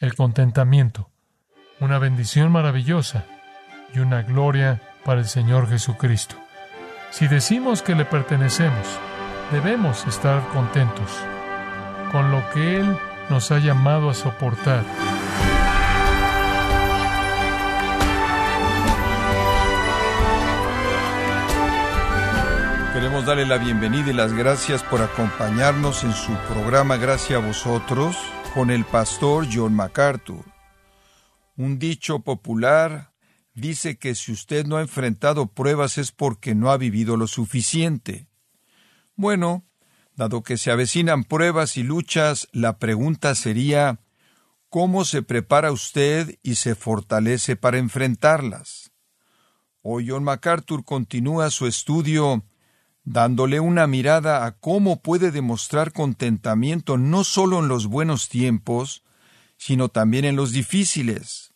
el contentamiento, una bendición maravillosa y una gloria para el Señor Jesucristo. Si decimos que le pertenecemos, debemos estar contentos con lo que Él nos ha llamado a soportar. Queremos darle la bienvenida y las gracias por acompañarnos en su programa Gracias a vosotros con el pastor John MacArthur. Un dicho popular dice que si usted no ha enfrentado pruebas es porque no ha vivido lo suficiente. Bueno, dado que se avecinan pruebas y luchas, la pregunta sería ¿cómo se prepara usted y se fortalece para enfrentarlas? Hoy John MacArthur continúa su estudio dándole una mirada a cómo puede demostrar contentamiento no solo en los buenos tiempos, sino también en los difíciles.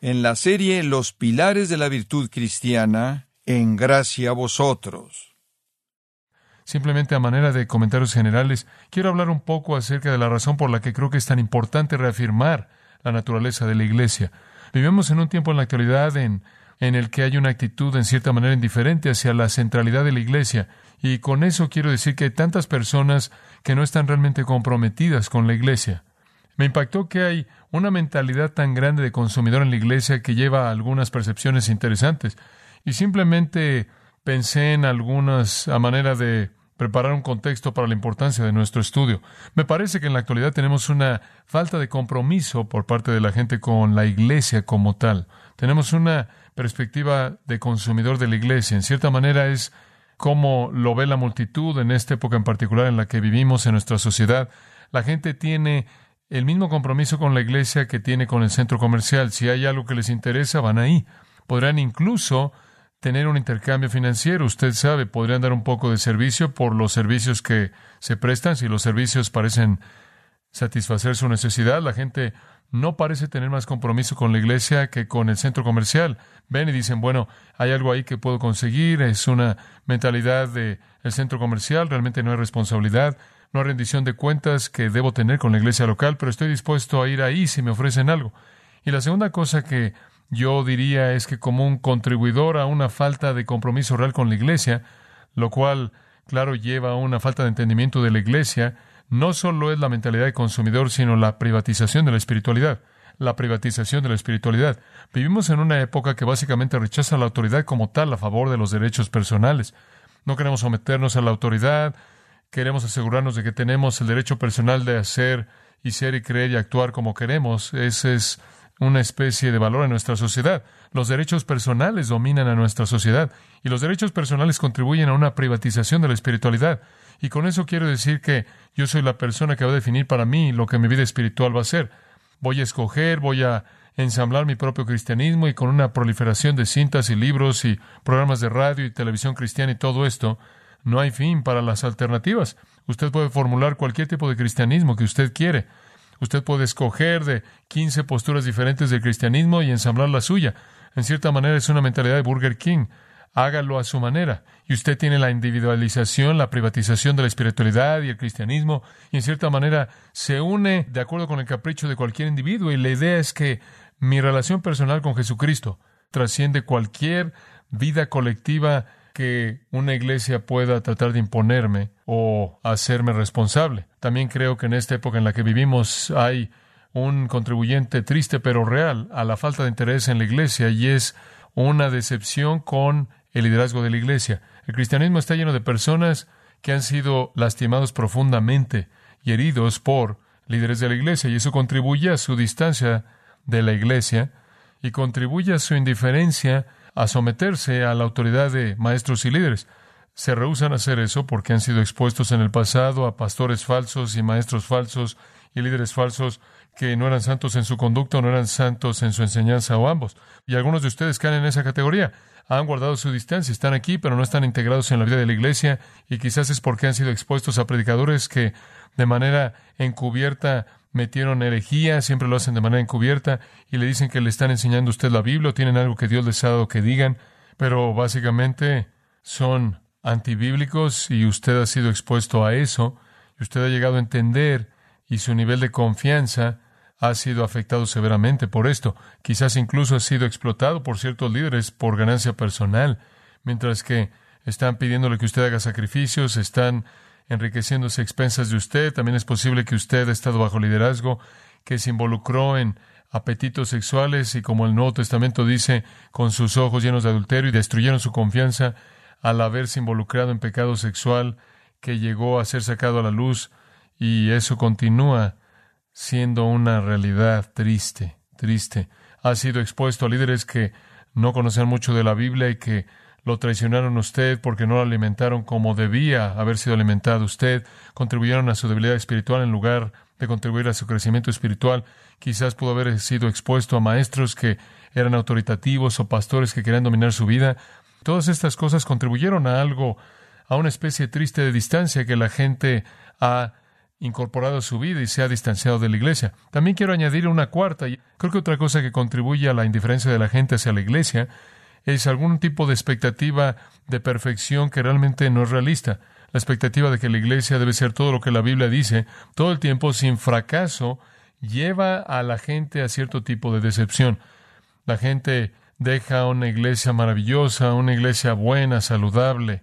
En la serie Los pilares de la virtud cristiana, en gracia a vosotros. Simplemente a manera de comentarios generales, quiero hablar un poco acerca de la razón por la que creo que es tan importante reafirmar la naturaleza de la Iglesia. Vivimos en un tiempo en la actualidad en en el que hay una actitud en cierta manera indiferente hacia la centralidad de la Iglesia. Y con eso quiero decir que hay tantas personas que no están realmente comprometidas con la Iglesia. Me impactó que hay una mentalidad tan grande de consumidor en la Iglesia que lleva a algunas percepciones interesantes. Y simplemente pensé en algunas a manera de preparar un contexto para la importancia de nuestro estudio. Me parece que en la actualidad tenemos una falta de compromiso por parte de la gente con la iglesia como tal. Tenemos una perspectiva de consumidor de la iglesia. En cierta manera es como lo ve la multitud en esta época en particular en la que vivimos en nuestra sociedad. La gente tiene el mismo compromiso con la iglesia que tiene con el centro comercial. Si hay algo que les interesa, van ahí. Podrán incluso tener un intercambio financiero. Usted sabe, podrían dar un poco de servicio por los servicios que se prestan. Si los servicios parecen satisfacer su necesidad, la gente no parece tener más compromiso con la iglesia que con el centro comercial. Ven y dicen, bueno, hay algo ahí que puedo conseguir, es una mentalidad del el centro comercial, realmente no hay responsabilidad, no hay rendición de cuentas que debo tener con la iglesia local, pero estoy dispuesto a ir ahí si me ofrecen algo. Y la segunda cosa que yo diría es que como un contribuidor a una falta de compromiso real con la iglesia, lo cual, claro, lleva a una falta de entendimiento de la iglesia, no solo es la mentalidad de consumidor, sino la privatización de la espiritualidad. La privatización de la espiritualidad. Vivimos en una época que básicamente rechaza la autoridad como tal a favor de los derechos personales. No queremos someternos a la autoridad, queremos asegurarnos de que tenemos el derecho personal de hacer y ser y creer y actuar como queremos. Ese es una especie de valor en nuestra sociedad. Los derechos personales dominan a nuestra sociedad y los derechos personales contribuyen a una privatización de la espiritualidad. Y con eso quiero decir que yo soy la persona que va a definir para mí lo que mi vida espiritual va a ser. Voy a escoger, voy a ensamblar mi propio cristianismo y con una proliferación de cintas y libros y programas de radio y televisión cristiana y todo esto, no hay fin para las alternativas. Usted puede formular cualquier tipo de cristianismo que usted quiere. Usted puede escoger de 15 posturas diferentes del cristianismo y ensamblar la suya. En cierta manera es una mentalidad de Burger King. Hágalo a su manera. Y usted tiene la individualización, la privatización de la espiritualidad y el cristianismo, y en cierta manera se une de acuerdo con el capricho de cualquier individuo. Y la idea es que mi relación personal con Jesucristo trasciende cualquier vida colectiva que una iglesia pueda tratar de imponerme o hacerme responsable. También creo que en esta época en la que vivimos hay un contribuyente triste pero real a la falta de interés en la iglesia y es una decepción con el liderazgo de la iglesia. El cristianismo está lleno de personas que han sido lastimados profundamente y heridos por líderes de la iglesia y eso contribuye a su distancia de la iglesia y contribuye a su indiferencia a someterse a la autoridad de maestros y líderes. Se rehusan a hacer eso porque han sido expuestos en el pasado a pastores falsos y maestros falsos y líderes falsos que no eran santos en su conducta no eran santos en su enseñanza o ambos. Y algunos de ustedes caen en esa categoría. Han guardado su distancia, están aquí, pero no están integrados en la vida de la iglesia y quizás es porque han sido expuestos a predicadores que de manera encubierta metieron herejía, siempre lo hacen de manera encubierta y le dicen que le están enseñando a usted la Biblia o tienen algo que Dios les ha dado que digan, pero básicamente son antibíblicos y usted ha sido expuesto a eso y usted ha llegado a entender y su nivel de confianza ha sido afectado severamente por esto. Quizás incluso ha sido explotado por ciertos líderes por ganancia personal, mientras que están pidiéndole que usted haga sacrificios, están enriqueciéndose a expensas de usted. También es posible que usted ha estado bajo liderazgo, que se involucró en apetitos sexuales y como el Nuevo Testamento dice, con sus ojos llenos de adulterio y destruyeron su confianza al haberse involucrado en pecado sexual que llegó a ser sacado a la luz y eso continúa siendo una realidad triste, triste. Ha sido expuesto a líderes que no conocen mucho de la Biblia y que lo traicionaron a usted porque no lo alimentaron como debía haber sido alimentado usted, contribuyeron a su debilidad espiritual en lugar de contribuir a su crecimiento espiritual. Quizás pudo haber sido expuesto a maestros que eran autoritativos o pastores que querían dominar su vida. Todas estas cosas contribuyeron a algo, a una especie triste de distancia que la gente ha incorporado a su vida y se ha distanciado de la iglesia. También quiero añadir una cuarta. Creo que otra cosa que contribuye a la indiferencia de la gente hacia la iglesia es algún tipo de expectativa de perfección que realmente no es realista. La expectativa de que la iglesia debe ser todo lo que la Biblia dice todo el tiempo sin fracaso lleva a la gente a cierto tipo de decepción. La gente deja una iglesia maravillosa, una iglesia buena, saludable,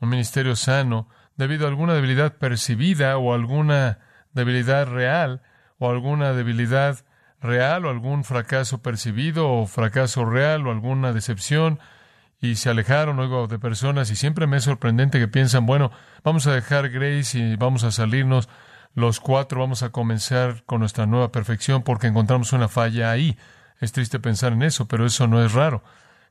un ministerio sano, debido a alguna debilidad percibida o alguna debilidad real o alguna debilidad real o algún fracaso percibido o fracaso real o alguna decepción y se alejaron luego de personas y siempre me es sorprendente que piensan, bueno, vamos a dejar Grace y vamos a salirnos los cuatro, vamos a comenzar con nuestra nueva perfección porque encontramos una falla ahí. Es triste pensar en eso, pero eso no es raro.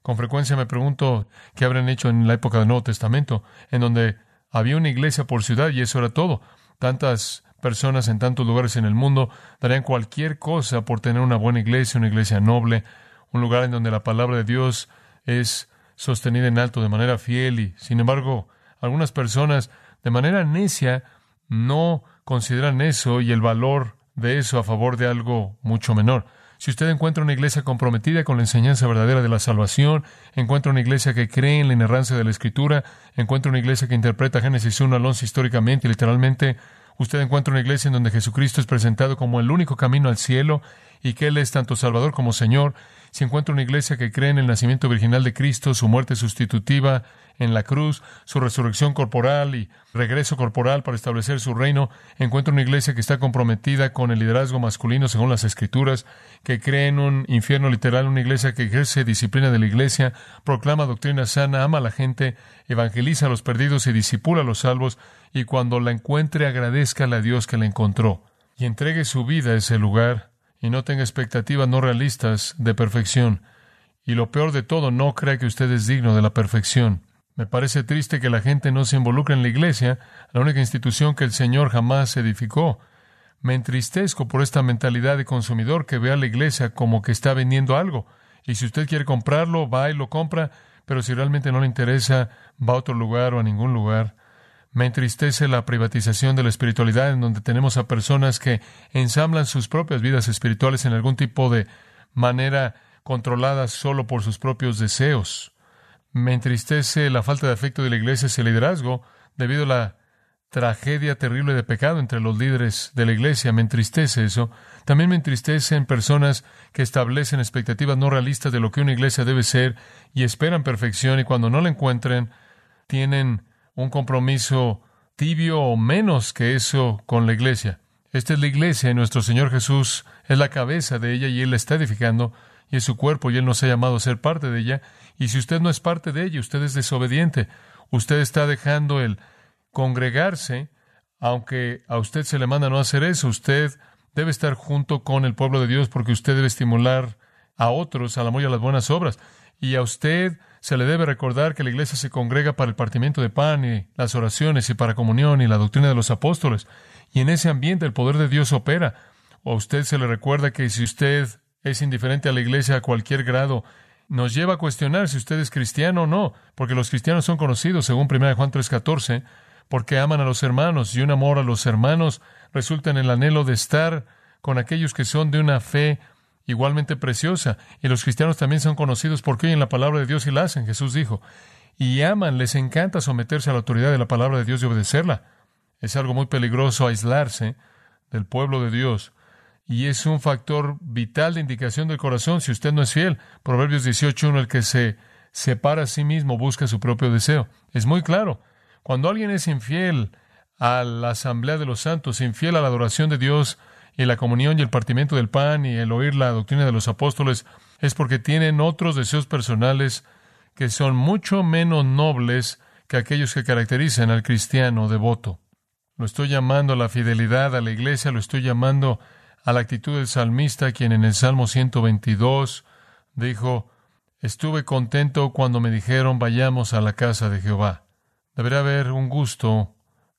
Con frecuencia me pregunto qué habrán hecho en la época del Nuevo Testamento, en donde había una iglesia por ciudad y eso era todo. Tantas personas en tantos lugares en el mundo darían cualquier cosa por tener una buena iglesia, una iglesia noble, un lugar en donde la palabra de Dios es sostenida en alto de manera fiel y, sin embargo, algunas personas de manera necia no consideran eso y el valor de eso a favor de algo mucho menor. Si usted encuentra una iglesia comprometida con la enseñanza verdadera de la salvación, encuentra una iglesia que cree en la inerrancia de la Escritura, encuentra una iglesia que interpreta Génesis 1 al 11 históricamente y literalmente, usted encuentra una iglesia en donde Jesucristo es presentado como el único camino al cielo y que Él es tanto Salvador como Señor, si encuentra una iglesia que cree en el nacimiento virginal de Cristo, su muerte sustitutiva en la cruz, su resurrección corporal y regreso corporal para establecer su reino, encuentra una iglesia que está comprometida con el liderazgo masculino según las escrituras, que cree en un infierno literal, una iglesia que ejerce disciplina de la iglesia, proclama doctrina sana, ama a la gente, evangeliza a los perdidos y disipula a los salvos, y cuando la encuentre agradezca a Dios que la encontró y entregue su vida a ese lugar y no tenga expectativas no realistas de perfección. Y lo peor de todo, no crea que usted es digno de la perfección. Me parece triste que la gente no se involucre en la iglesia, la única institución que el Señor jamás edificó. Me entristezco por esta mentalidad de consumidor que ve a la iglesia como que está vendiendo algo. Y si usted quiere comprarlo, va y lo compra, pero si realmente no le interesa, va a otro lugar o a ningún lugar. Me entristece la privatización de la espiritualidad en donde tenemos a personas que ensamblan sus propias vidas espirituales en algún tipo de manera controlada solo por sus propios deseos. Me entristece la falta de afecto de la iglesia hacia el liderazgo debido a la tragedia terrible de pecado entre los líderes de la iglesia. Me entristece eso. También me entristece en personas que establecen expectativas no realistas de lo que una iglesia debe ser y esperan perfección y cuando no la encuentren tienen un compromiso tibio o menos que eso con la iglesia. Esta es la iglesia y nuestro Señor Jesús es la cabeza de ella y Él la está edificando y es su cuerpo y Él nos ha llamado a ser parte de ella y si usted no es parte de ella, usted es desobediente. Usted está dejando el congregarse, aunque a usted se le manda no hacer eso. Usted debe estar junto con el pueblo de Dios porque usted debe estimular a otros al amor y a las buenas obras. Y a usted se le debe recordar que la iglesia se congrega para el partimiento de pan y las oraciones y para comunión y la doctrina de los apóstoles. Y en ese ambiente el poder de Dios opera. O a usted se le recuerda que si usted es indiferente a la iglesia a cualquier grado, nos lleva a cuestionar si usted es cristiano o no, porque los cristianos son conocidos, según 1 Juan 3:14, porque aman a los hermanos y un amor a los hermanos resulta en el anhelo de estar con aquellos que son de una fe igualmente preciosa. Y los cristianos también son conocidos porque oyen la palabra de Dios y la hacen, Jesús dijo. Y aman, les encanta someterse a la autoridad de la palabra de Dios y obedecerla. Es algo muy peligroso aislarse del pueblo de Dios y es un factor vital de indicación del corazón si usted no es fiel. Proverbios 18.1, el que se separa a sí mismo busca su propio deseo. Es muy claro. Cuando alguien es infiel a la asamblea de los santos, infiel a la adoración de Dios y la comunión y el partimiento del pan y el oír la doctrina de los apóstoles, es porque tienen otros deseos personales que son mucho menos nobles que aquellos que caracterizan al cristiano devoto. Lo estoy llamando a la fidelidad a la iglesia, lo estoy llamando a la actitud del salmista, quien en el Salmo 122 dijo, Estuve contento cuando me dijeron vayamos a la casa de Jehová. Debería haber un gusto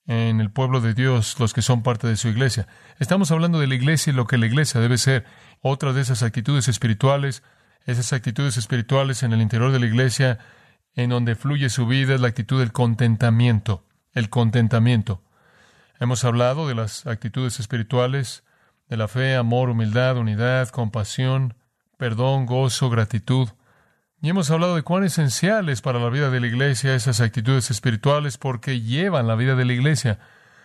en el pueblo de Dios, los que son parte de su iglesia. Estamos hablando de la iglesia y lo que la iglesia debe ser. Otra de esas actitudes espirituales, esas actitudes espirituales en el interior de la iglesia, en donde fluye su vida, es la actitud del contentamiento. El contentamiento. Hemos hablado de las actitudes espirituales, de la fe, amor, humildad, unidad, compasión, perdón, gozo, gratitud. Y hemos hablado de cuán esenciales para la vida de la iglesia esas actitudes espirituales porque llevan la vida de la iglesia.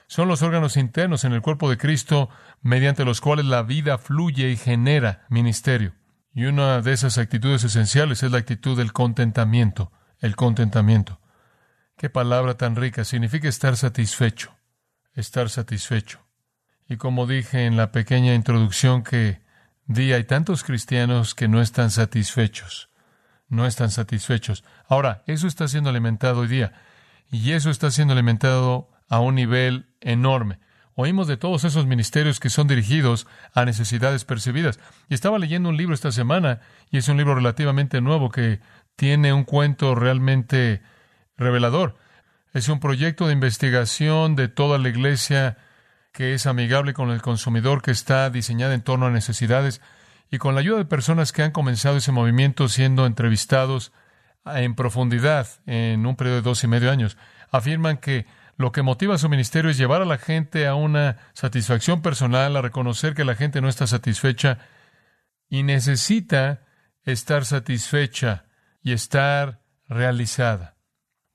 Son los órganos internos en el cuerpo de Cristo mediante los cuales la vida fluye y genera ministerio. Y una de esas actitudes esenciales es la actitud del contentamiento, el contentamiento. Qué palabra tan rica, significa estar satisfecho estar satisfecho. Y como dije en la pequeña introducción que di, hay tantos cristianos que no están satisfechos. No están satisfechos. Ahora, eso está siendo alimentado hoy día. Y eso está siendo alimentado a un nivel enorme. Oímos de todos esos ministerios que son dirigidos a necesidades percibidas. Y estaba leyendo un libro esta semana, y es un libro relativamente nuevo que tiene un cuento realmente revelador. Es un proyecto de investigación de toda la iglesia que es amigable con el consumidor, que está diseñada en torno a necesidades y con la ayuda de personas que han comenzado ese movimiento siendo entrevistados en profundidad en un periodo de dos y medio años. Afirman que lo que motiva a su ministerio es llevar a la gente a una satisfacción personal, a reconocer que la gente no está satisfecha y necesita estar satisfecha y estar realizada.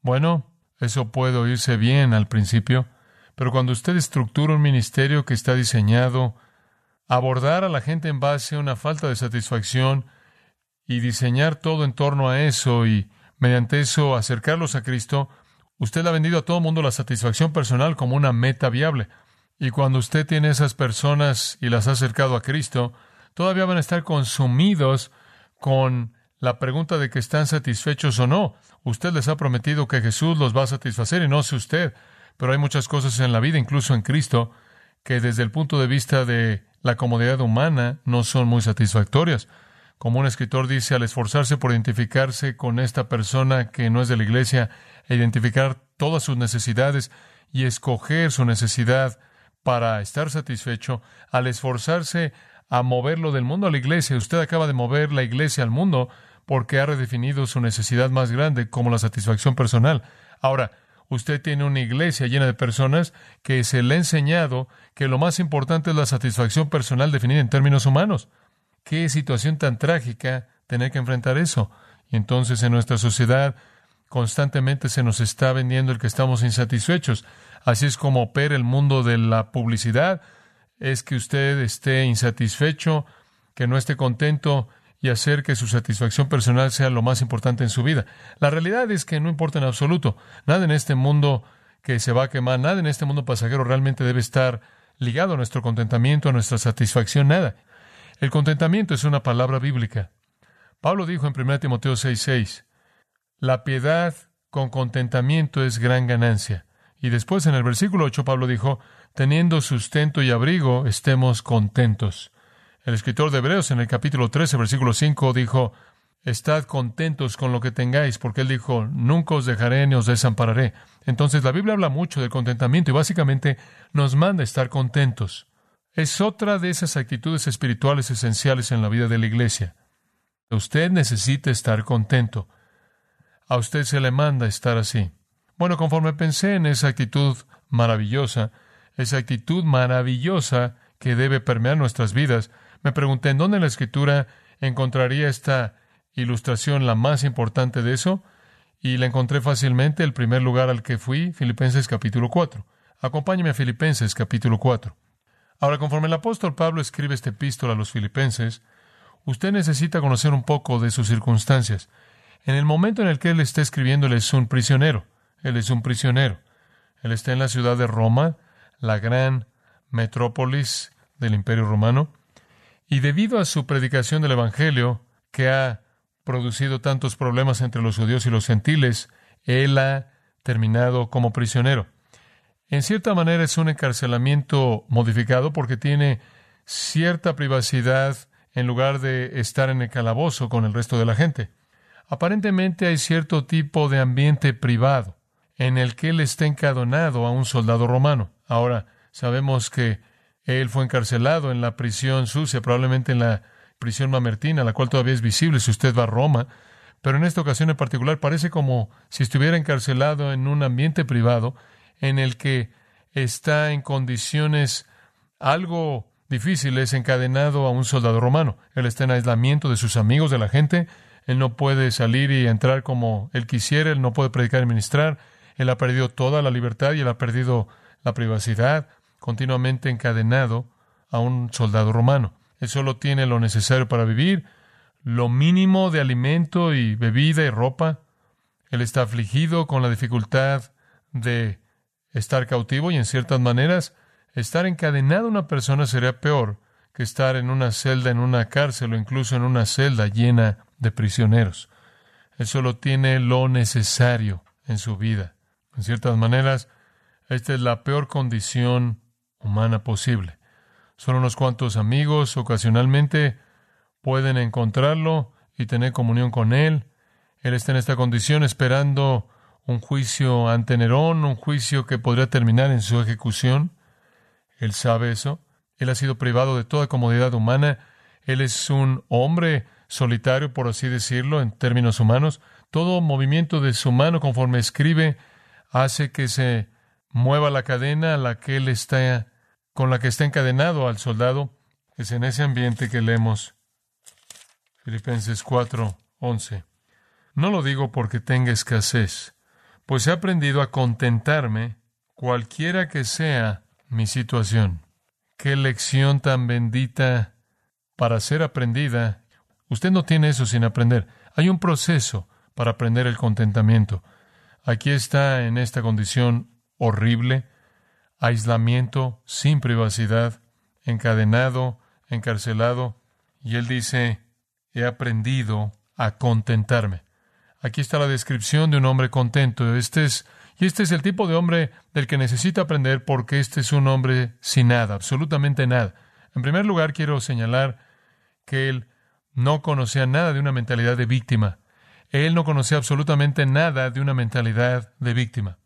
Bueno, eso puede oírse bien al principio, pero cuando usted estructura un ministerio que está diseñado abordar a la gente en base a una falta de satisfacción y diseñar todo en torno a eso y mediante eso acercarlos a Cristo, usted ha vendido a todo el mundo la satisfacción personal como una meta viable. Y cuando usted tiene esas personas y las ha acercado a Cristo, todavía van a estar consumidos con la pregunta de que están satisfechos o no. Usted les ha prometido que Jesús los va a satisfacer y no sé usted, pero hay muchas cosas en la vida, incluso en Cristo, que desde el punto de vista de la comodidad humana no son muy satisfactorias. Como un escritor dice, al esforzarse por identificarse con esta persona que no es de la iglesia, identificar todas sus necesidades y escoger su necesidad para estar satisfecho, al esforzarse a moverlo del mundo a la iglesia, usted acaba de mover la iglesia al mundo, porque ha redefinido su necesidad más grande como la satisfacción personal. Ahora, usted tiene una iglesia llena de personas que se le ha enseñado que lo más importante es la satisfacción personal definida en términos humanos. Qué situación tan trágica tener que enfrentar eso. Y entonces en nuestra sociedad constantemente se nos está vendiendo el que estamos insatisfechos. Así es como opera el mundo de la publicidad. Es que usted esté insatisfecho, que no esté contento y hacer que su satisfacción personal sea lo más importante en su vida. La realidad es que no importa en absoluto. Nada en este mundo que se va a quemar, nada en este mundo pasajero realmente debe estar ligado a nuestro contentamiento, a nuestra satisfacción, nada. El contentamiento es una palabra bíblica. Pablo dijo en 1 Timoteo 6:6, la piedad con contentamiento es gran ganancia. Y después en el versículo 8 Pablo dijo, teniendo sustento y abrigo, estemos contentos. El escritor de Hebreos en el capítulo 13, versículo 5 dijo, Estad contentos con lo que tengáis, porque él dijo, Nunca os dejaré ni os desampararé. Entonces la Biblia habla mucho del contentamiento y básicamente nos manda estar contentos. Es otra de esas actitudes espirituales esenciales en la vida de la iglesia. Usted necesita estar contento. A usted se le manda estar así. Bueno, conforme pensé en esa actitud maravillosa, esa actitud maravillosa que debe permear nuestras vidas, me pregunté en dónde la escritura encontraría esta ilustración la más importante de eso, y la encontré fácilmente. El primer lugar al que fui, Filipenses capítulo 4. Acompáñeme a Filipenses capítulo 4. Ahora, conforme el apóstol Pablo escribe este epístola a los filipenses, usted necesita conocer un poco de sus circunstancias. En el momento en el que él está escribiendo, él es un prisionero. Él es un prisionero. Él está en la ciudad de Roma, la gran metrópolis del Imperio Romano, y debido a su predicación del Evangelio, que ha producido tantos problemas entre los judíos y los gentiles, él ha terminado como prisionero. En cierta manera es un encarcelamiento modificado porque tiene cierta privacidad en lugar de estar en el calabozo con el resto de la gente. Aparentemente hay cierto tipo de ambiente privado en el que él está encadonado a un soldado romano. Ahora, sabemos que él fue encarcelado en la prisión sucia, probablemente en la prisión mamertina, la cual todavía es visible si usted va a Roma, pero en esta ocasión en particular parece como si estuviera encarcelado en un ambiente privado en el que está en condiciones algo difíciles, encadenado a un soldado romano. Él está en aislamiento de sus amigos, de la gente, él no puede salir y entrar como él quisiera, él no puede predicar y ministrar, él ha perdido toda la libertad y él ha perdido la privacidad, continuamente encadenado a un soldado romano. Él solo tiene lo necesario para vivir, lo mínimo de alimento y bebida y ropa. Él está afligido con la dificultad de estar cautivo y en ciertas maneras estar encadenado a una persona sería peor que estar en una celda, en una cárcel o incluso en una celda llena de prisioneros. Él solo tiene lo necesario en su vida. En ciertas maneras, esta es la peor condición humana posible. Son unos cuantos amigos, ocasionalmente pueden encontrarlo y tener comunión con él. Él está en esta condición esperando un juicio ante Nerón, un juicio que podría terminar en su ejecución. Él sabe eso. Él ha sido privado de toda comodidad humana. Él es un hombre solitario, por así decirlo, en términos humanos. Todo movimiento de su mano, conforme escribe, hace que se mueva la cadena a la que él está, con la que está encadenado al soldado. Es en ese ambiente que leemos Filipenses 4, 11. No lo digo porque tenga escasez, pues he aprendido a contentarme cualquiera que sea mi situación. Qué lección tan bendita para ser aprendida. Usted no tiene eso sin aprender. Hay un proceso para aprender el contentamiento. Aquí está en esta condición horrible, aislamiento, sin privacidad, encadenado, encarcelado, y él dice, he aprendido a contentarme. Aquí está la descripción de un hombre contento. Este es, y este es el tipo de hombre del que necesita aprender porque este es un hombre sin nada, absolutamente nada. En primer lugar, quiero señalar que él no conocía nada de una mentalidad de víctima. Él no conocía absolutamente nada de una mentalidad de víctima.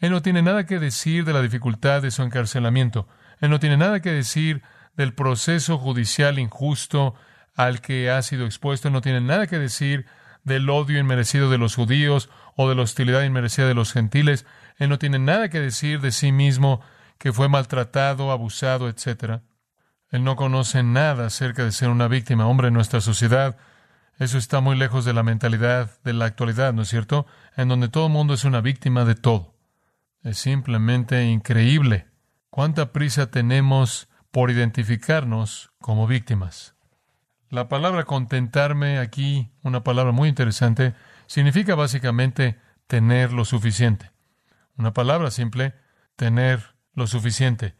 Él no tiene nada que decir de la dificultad de su encarcelamiento. Él no tiene nada que decir del proceso judicial injusto al que ha sido expuesto. Él no tiene nada que decir del odio inmerecido de los judíos o de la hostilidad inmerecida de los gentiles. Él no tiene nada que decir de sí mismo que fue maltratado, abusado, etc. Él no conoce nada acerca de ser una víctima. Hombre, en nuestra sociedad, eso está muy lejos de la mentalidad de la actualidad, ¿no es cierto? En donde todo el mundo es una víctima de todo. Es simplemente increíble cuánta prisa tenemos por identificarnos como víctimas. La palabra contentarme aquí, una palabra muy interesante, significa básicamente tener lo suficiente. Una palabra simple, tener lo suficiente.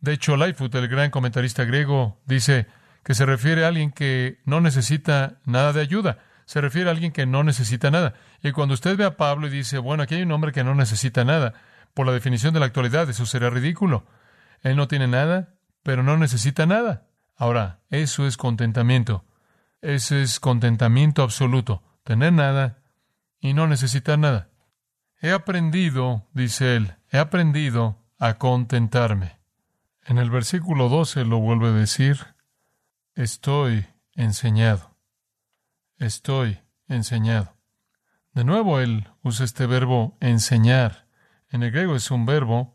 De hecho, Lightfoot, el gran comentarista griego, dice que se refiere a alguien que no necesita nada de ayuda. Se refiere a alguien que no necesita nada. Y cuando usted ve a Pablo y dice, bueno, aquí hay un hombre que no necesita nada, por la definición de la actualidad, eso sería ridículo. Él no tiene nada, pero no necesita nada. Ahora, eso es contentamiento. Ese es contentamiento absoluto. Tener nada y no necesitar nada. He aprendido, dice él, he aprendido a contentarme. En el versículo 12 lo vuelve a decir, estoy enseñado. Estoy enseñado. De nuevo él usa este verbo enseñar. En el griego es un verbo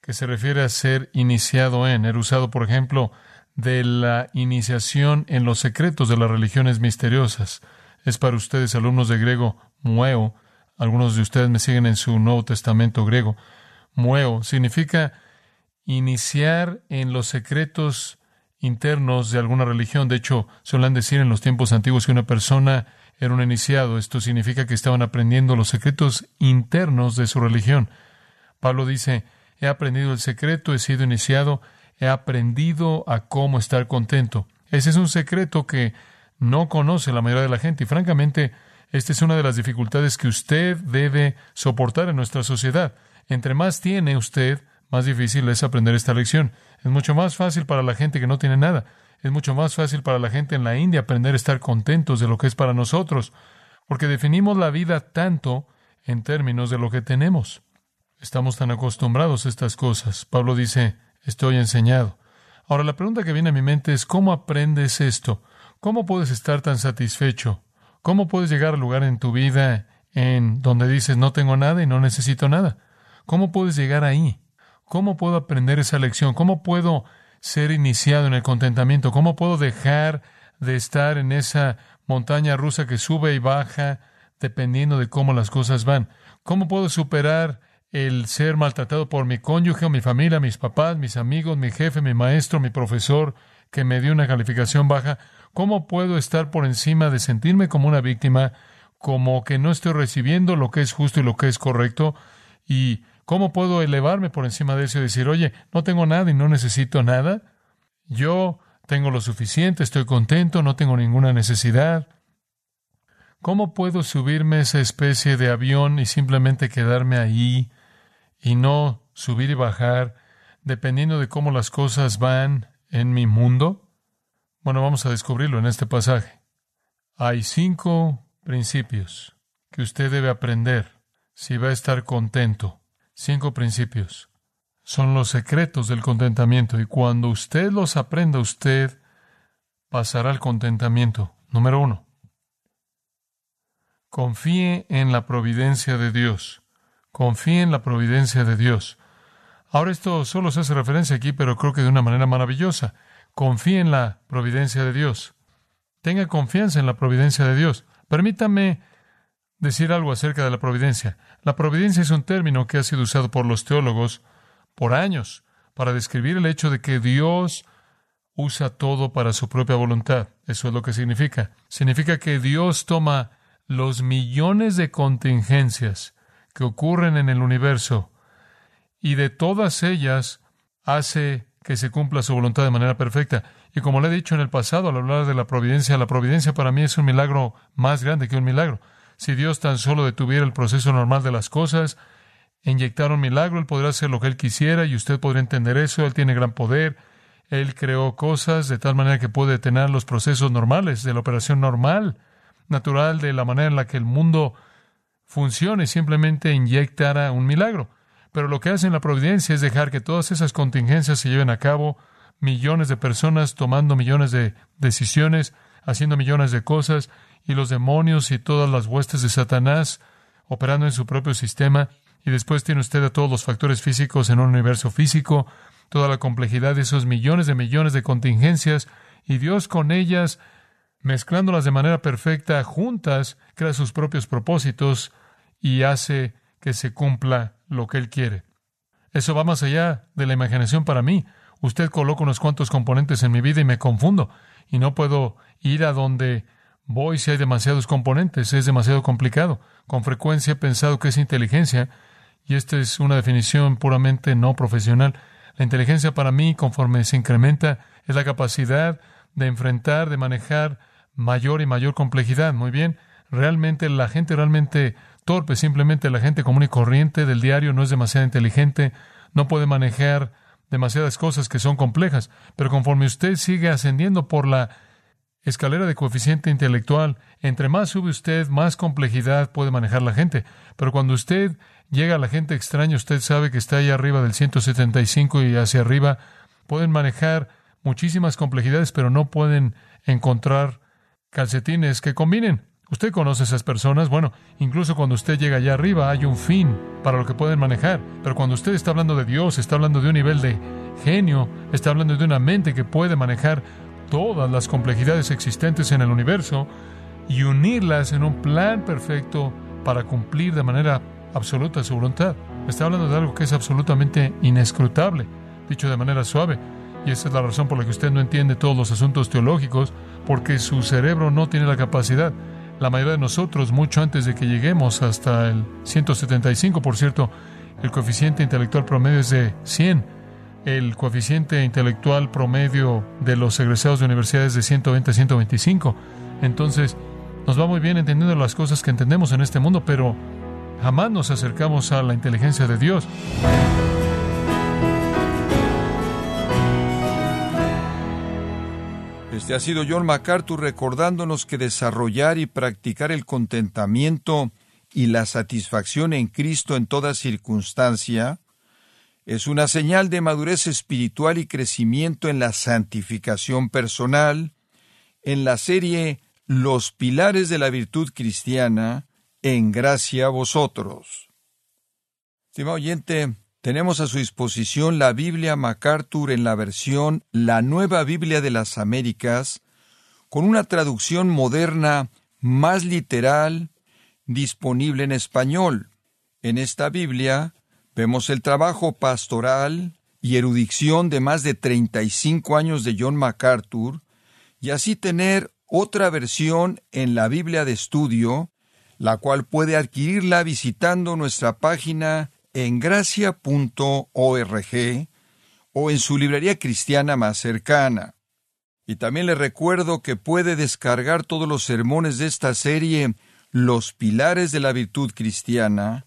que se refiere a ser iniciado en. Era usado, por ejemplo, de la iniciación en los secretos de las religiones misteriosas. Es para ustedes, alumnos de griego, mueo. Algunos de ustedes me siguen en su Nuevo Testamento griego. Mueo significa iniciar en los secretos internos de alguna religión. De hecho, suelen decir en los tiempos antiguos que una persona era un iniciado. Esto significa que estaban aprendiendo los secretos internos de su religión. Pablo dice, he aprendido el secreto, he sido iniciado, he aprendido a cómo estar contento. Ese es un secreto que no conoce la mayoría de la gente y francamente esta es una de las dificultades que usted debe soportar en nuestra sociedad. Entre más tiene usted, más difícil es aprender esta lección. Es mucho más fácil para la gente que no tiene nada. Es mucho más fácil para la gente en la India aprender a estar contentos de lo que es para nosotros, porque definimos la vida tanto en términos de lo que tenemos. Estamos tan acostumbrados a estas cosas. Pablo dice, estoy enseñado. Ahora la pregunta que viene a mi mente es, ¿cómo aprendes esto? ¿Cómo puedes estar tan satisfecho? ¿Cómo puedes llegar al lugar en tu vida en donde dices, no tengo nada y no necesito nada? ¿Cómo puedes llegar ahí? ¿Cómo puedo aprender esa lección? ¿Cómo puedo ser iniciado en el contentamiento? ¿Cómo puedo dejar de estar en esa montaña rusa que sube y baja dependiendo de cómo las cosas van? ¿Cómo puedo superar el ser maltratado por mi cónyuge o mi familia, mis papás, mis amigos, mi jefe, mi maestro, mi profesor, que me dio una calificación baja? ¿Cómo puedo estar por encima de sentirme como una víctima, como que no estoy recibiendo lo que es justo y lo que es correcto? ¿Y ¿Cómo puedo elevarme por encima de eso y decir, oye, no tengo nada y no necesito nada? Yo tengo lo suficiente, estoy contento, no tengo ninguna necesidad. ¿Cómo puedo subirme a esa especie de avión y simplemente quedarme ahí y no subir y bajar dependiendo de cómo las cosas van en mi mundo? Bueno, vamos a descubrirlo en este pasaje. Hay cinco principios que usted debe aprender si va a estar contento Cinco principios. Son los secretos del contentamiento y cuando usted los aprenda, usted pasará al contentamiento. Número uno. Confíe en la providencia de Dios. Confíe en la providencia de Dios. Ahora esto solo se hace referencia aquí, pero creo que de una manera maravillosa. Confíe en la providencia de Dios. Tenga confianza en la providencia de Dios. Permítame decir algo acerca de la providencia. La providencia es un término que ha sido usado por los teólogos por años para describir el hecho de que Dios usa todo para su propia voluntad. Eso es lo que significa. Significa que Dios toma los millones de contingencias que ocurren en el universo y de todas ellas hace que se cumpla su voluntad de manera perfecta. Y como le he dicho en el pasado al hablar de la providencia, la providencia para mí es un milagro más grande que un milagro. Si Dios tan solo detuviera el proceso normal de las cosas, inyectar un milagro, Él podría hacer lo que Él quisiera y usted podría entender eso. Él tiene gran poder. Él creó cosas de tal manera que puede detener los procesos normales de la operación normal, natural, de la manera en la que el mundo funcione, simplemente inyectara un milagro. Pero lo que hace en la providencia es dejar que todas esas contingencias se lleven a cabo, millones de personas tomando millones de decisiones, haciendo millones de cosas, y los demonios y todas las huestes de Satanás operando en su propio sistema, y después tiene usted a todos los factores físicos en un universo físico, toda la complejidad de esos millones de millones de contingencias, y Dios con ellas, mezclándolas de manera perfecta, juntas, crea sus propios propósitos y hace que se cumpla lo que Él quiere. Eso va más allá de la imaginación para mí. Usted coloca unos cuantos componentes en mi vida y me confundo, y no puedo ir a donde Voy si hay demasiados componentes, es demasiado complicado. Con frecuencia he pensado que es inteligencia, y esta es una definición puramente no profesional. La inteligencia para mí, conforme se incrementa, es la capacidad de enfrentar, de manejar mayor y mayor complejidad. Muy bien, realmente la gente realmente torpe, simplemente la gente común y corriente del diario no es demasiado inteligente, no puede manejar demasiadas cosas que son complejas, pero conforme usted sigue ascendiendo por la escalera de coeficiente intelectual. Entre más sube usted, más complejidad puede manejar la gente. Pero cuando usted llega a la gente extraña, usted sabe que está ahí arriba del 175 y hacia arriba. Pueden manejar muchísimas complejidades, pero no pueden encontrar calcetines que combinen. Usted conoce a esas personas. Bueno, incluso cuando usted llega allá arriba hay un fin para lo que pueden manejar. Pero cuando usted está hablando de Dios, está hablando de un nivel de genio, está hablando de una mente que puede manejar todas las complejidades existentes en el universo y unirlas en un plan perfecto para cumplir de manera absoluta su voluntad. Está hablando de algo que es absolutamente inescrutable. dicho de manera suave. Y esa es la razón por la que usted no entiende todos los asuntos teológicos, porque su cerebro no tiene la capacidad. La mayoría de nosotros, mucho antes de que lleguemos hasta el 175, por cierto, el coeficiente intelectual promedio es de 100. El coeficiente intelectual promedio de los egresados de universidades de 120 a 125. Entonces, nos va muy bien entendiendo las cosas que entendemos en este mundo, pero jamás nos acercamos a la inteligencia de Dios. Este ha sido John MacArthur recordándonos que desarrollar y practicar el contentamiento y la satisfacción en Cristo en toda circunstancia es una señal de madurez espiritual y crecimiento en la santificación personal, en la serie Los pilares de la virtud cristiana, en gracia a vosotros. Estimado oyente, tenemos a su disposición la Biblia MacArthur en la versión La Nueva Biblia de las Américas, con una traducción moderna más literal, disponible en español. En esta Biblia vemos el trabajo pastoral y erudición de más de 35 años de John MacArthur, y así tener otra versión en la Biblia de estudio, la cual puede adquirirla visitando nuestra página en gracia.org o en su librería cristiana más cercana. Y también le recuerdo que puede descargar todos los sermones de esta serie Los pilares de la virtud cristiana,